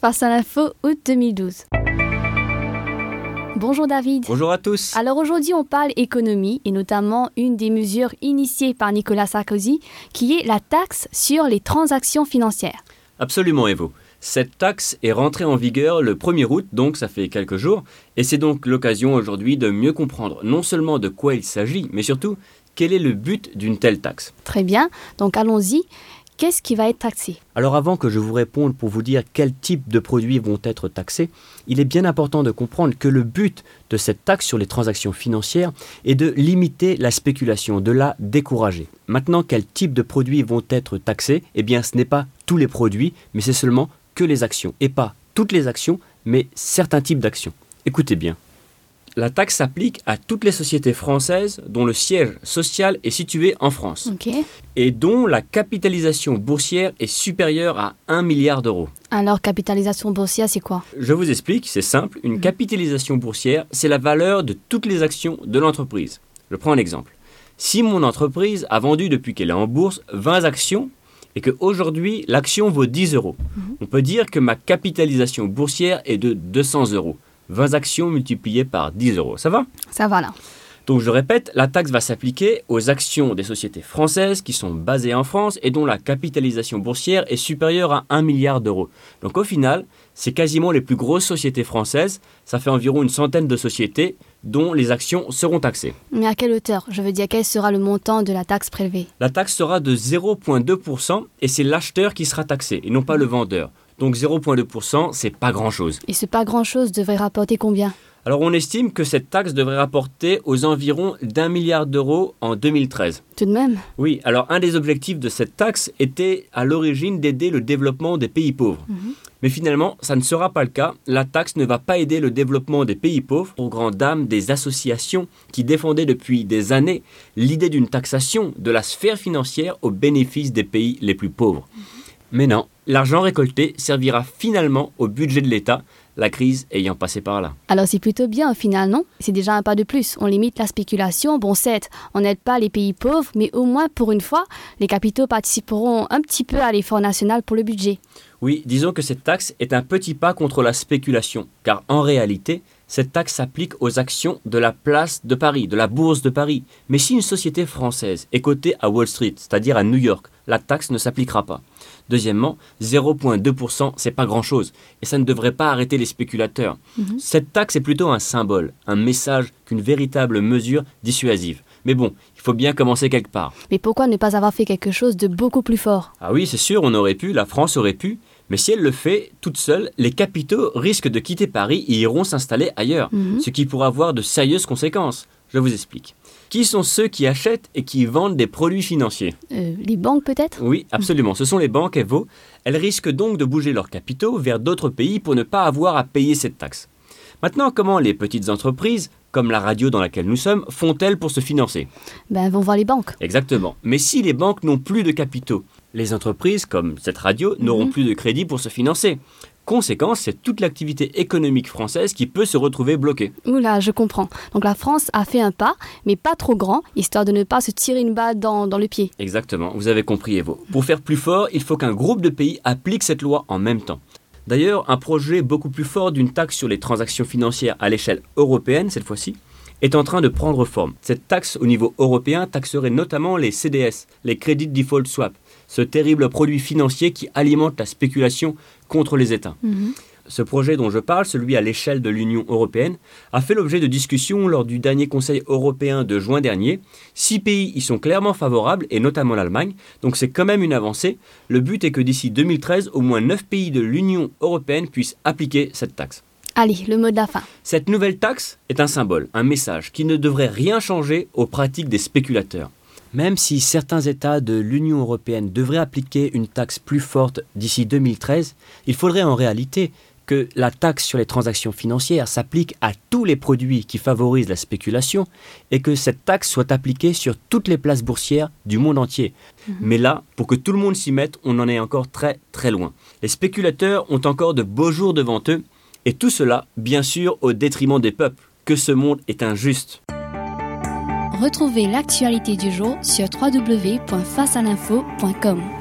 Face à l'info, août 2012. Bonjour David. Bonjour à tous. Alors aujourd'hui on parle économie et notamment une des mesures initiées par Nicolas Sarkozy qui est la taxe sur les transactions financières. Absolument Evo. Cette taxe est rentrée en vigueur le 1er août, donc ça fait quelques jours, et c'est donc l'occasion aujourd'hui de mieux comprendre non seulement de quoi il s'agit, mais surtout quel est le but d'une telle taxe? Très bien, donc allons-y. Qu'est-ce qui va être taxé? Alors avant que je vous réponde pour vous dire quel type de produits vont être taxés, il est bien important de comprendre que le but de cette taxe sur les transactions financières est de limiter la spéculation, de la décourager. Maintenant, quel type de produits vont être taxés? Eh bien, ce n'est pas tous les produits, mais c'est seulement que les actions, et pas toutes les actions, mais certains types d'actions. Écoutez bien. La taxe s'applique à toutes les sociétés françaises dont le siège social est situé en France et dont la capitalisation boursière est supérieure à 1 milliard d'euros. Alors, capitalisation boursière, c'est quoi? Je vous explique, c'est simple. Une mhm. capitalisation boursière, c'est la valeur de toutes les actions de l'entreprise. Je prends un exemple. Si mon entreprise a vendu depuis qu'elle est en bourse 20 actions et qu'aujourd'hui l'action vaut 10 euros, mhm. on peut dire que ma capitalisation boursière est de 200 euros. 20 actions multipliées par 10 euros. Ça va? Ça va là. Donc je répète, la taxe va s'appliquer aux actions des sociétés françaises qui sont basées en France et dont la capitalisation boursière est supérieure à 1 milliard d'euros. Donc au final, c'est quasiment les plus grosses sociétés françaises. Ça fait environ une centaine de sociétés dont les actions seront taxées. Mais à quelle hauteur? Je veux dire, quel sera le montant de la taxe prélevée? La taxe sera de 0,2% et c'est l'acheteur qui sera taxé et non pas le vendeur. Donc 0,2%, c'est pas grand-chose. Et ce pas grand-chose devrait rapporter combien? Alors on estime que cette taxe devrait rapporter aux environs d'un milliard d'euros en 2013. Tout de même? Oui, alors un des objectifs de cette taxe était à l'origine d'aider le développement des pays pauvres. Mhm. Mais finalement, ça ne sera pas le cas. La taxe ne va pas aider le développement des pays pauvres, aux grandes dames des associations qui défendaient depuis des années l'idée d'une taxation de la sphère financière au bénéfice des pays les plus pauvres. Mhm. Mais non, l'argent récolté servira finalement au budget de l'État, la crise ayant passé par là. Alors c'est plutôt bien au final, non? C'est déjà un pas de plus. On limite la spéculation. Bon, certes, on n'aide pas les pays pauvres, mais au moins pour une fois, les capitaux participeront un petit peu à l'effort national pour le budget. Oui, disons que cette taxe est un petit pas contre la spéculation, car en réalité, cette taxe s'applique aux actions de la place de Paris, de la bourse de Paris. Mais si une société française est cotée à Wall Street, c'est-à-dire à New York, la taxe ne s'appliquera pas. Deuxièmement, 0,2%, c'est pas grand-chose, et ça ne devrait pas arrêter les spéculateurs. Mhm. Cette taxe est plutôt un symbole, un message qu'une véritable mesure dissuasive. Mais bon, il faut bien commencer quelque part. Mais pourquoi ne pas avoir fait quelque chose de beaucoup plus fort? Ah oui, c'est sûr, on aurait pu, la France aurait pu, mais si elle le fait toute seule, les capitaux risquent de quitter Paris et iront s'installer ailleurs, mhm. ce qui pourra avoir de sérieuses conséquences. Je vous explique. Qui sont ceux qui achètent et qui vendent des produits financiers? Euh, Les banques peut-être? Oui, absolument. Ce sont les banques, Evo. Elles risquent donc de bouger leurs capitaux vers d'autres pays pour ne pas avoir à payer cette taxe. Maintenant, comment les petites entreprises, comme la radio dans laquelle nous sommes, font-elles pour se financer? Ben, elles vont voir les banques. Exactement. Mais si les banques n'ont plus de capitaux, les entreprises, comme cette radio, n'auront mhm. plus de crédit pour se financer. Conséquence, c'est toute l'activité économique française qui peut se retrouver bloquée. Oula, je comprends. Donc la France a fait un pas, mais pas trop grand, histoire de ne pas se tirer une balle dans, dans le pied. Exactement, vous avez compris Evo. Pour faire plus fort, il faut qu'un groupe de pays applique cette loi en même temps. D'ailleurs, un projet beaucoup plus fort d'une taxe sur les transactions financières à l'échelle européenne, cette fois-ci, est en train de prendre forme. Cette taxe au niveau européen taxerait notamment les CDS, les Credit Default Swap, ce terrible produit financier qui alimente la spéculation contre les États. Mhm. Ce projet dont je parle, celui à l'échelle de l'Union européenne, a fait l'objet de discussions lors du dernier Conseil européen de juin dernier. Six pays y sont clairement favorables, et notamment l'Allemagne, donc c'est quand même une avancée. Le but est que d'ici 2013, au moins neuf pays de l'Union européenne puissent appliquer cette taxe. Allez, le mot de la fin. Cette nouvelle taxe est un symbole, un message qui ne devrait rien changer aux pratiques des spéculateurs. Même si certains États de l'Union européenne devraient appliquer une taxe plus forte d'ici 2013, il faudrait en réalité que la taxe sur les transactions financières s'applique à tous les produits qui favorisent la spéculation et que cette taxe soit appliquée sur toutes les places boursières du monde entier. Mhm. Mais là, pour que tout le monde s'y mette, on en est encore très très loin. Les spéculateurs ont encore de beaux jours devant eux et tout cela, bien sûr, au détriment des peuples, que ce monde est injuste. Retrouvez l'actualité du jour sur www.facealinfo.com.